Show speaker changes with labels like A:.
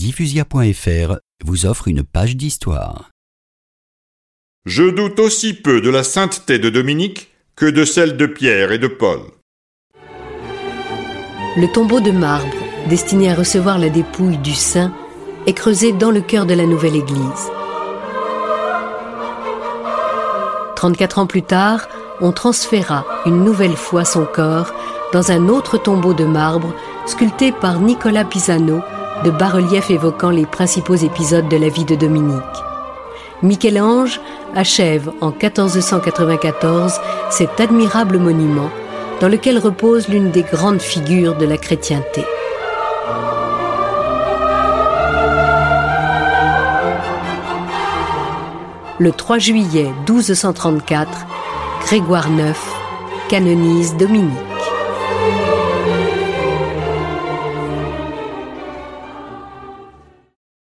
A: diffusia.fr vous offre une page d'histoire.
B: Je doute aussi peu de la sainteté de Dominique que de celle de Pierre et de Paul.
C: Le tombeau de marbre, destiné à recevoir la dépouille du saint, est creusé dans le cœur de la nouvelle église. 34 ans plus tard, on transféra une nouvelle fois son corps dans un autre tombeau de marbre sculpté par Nicolas Pisano, de bas-reliefs évoquant les principaux épisodes de la vie de Dominique. Michel-Ange achève en 1494 cet admirable monument dans lequel repose l'une des grandes figures de la chrétienté. Le 3 juillet 1234, Grégoire IX canonise Dominique.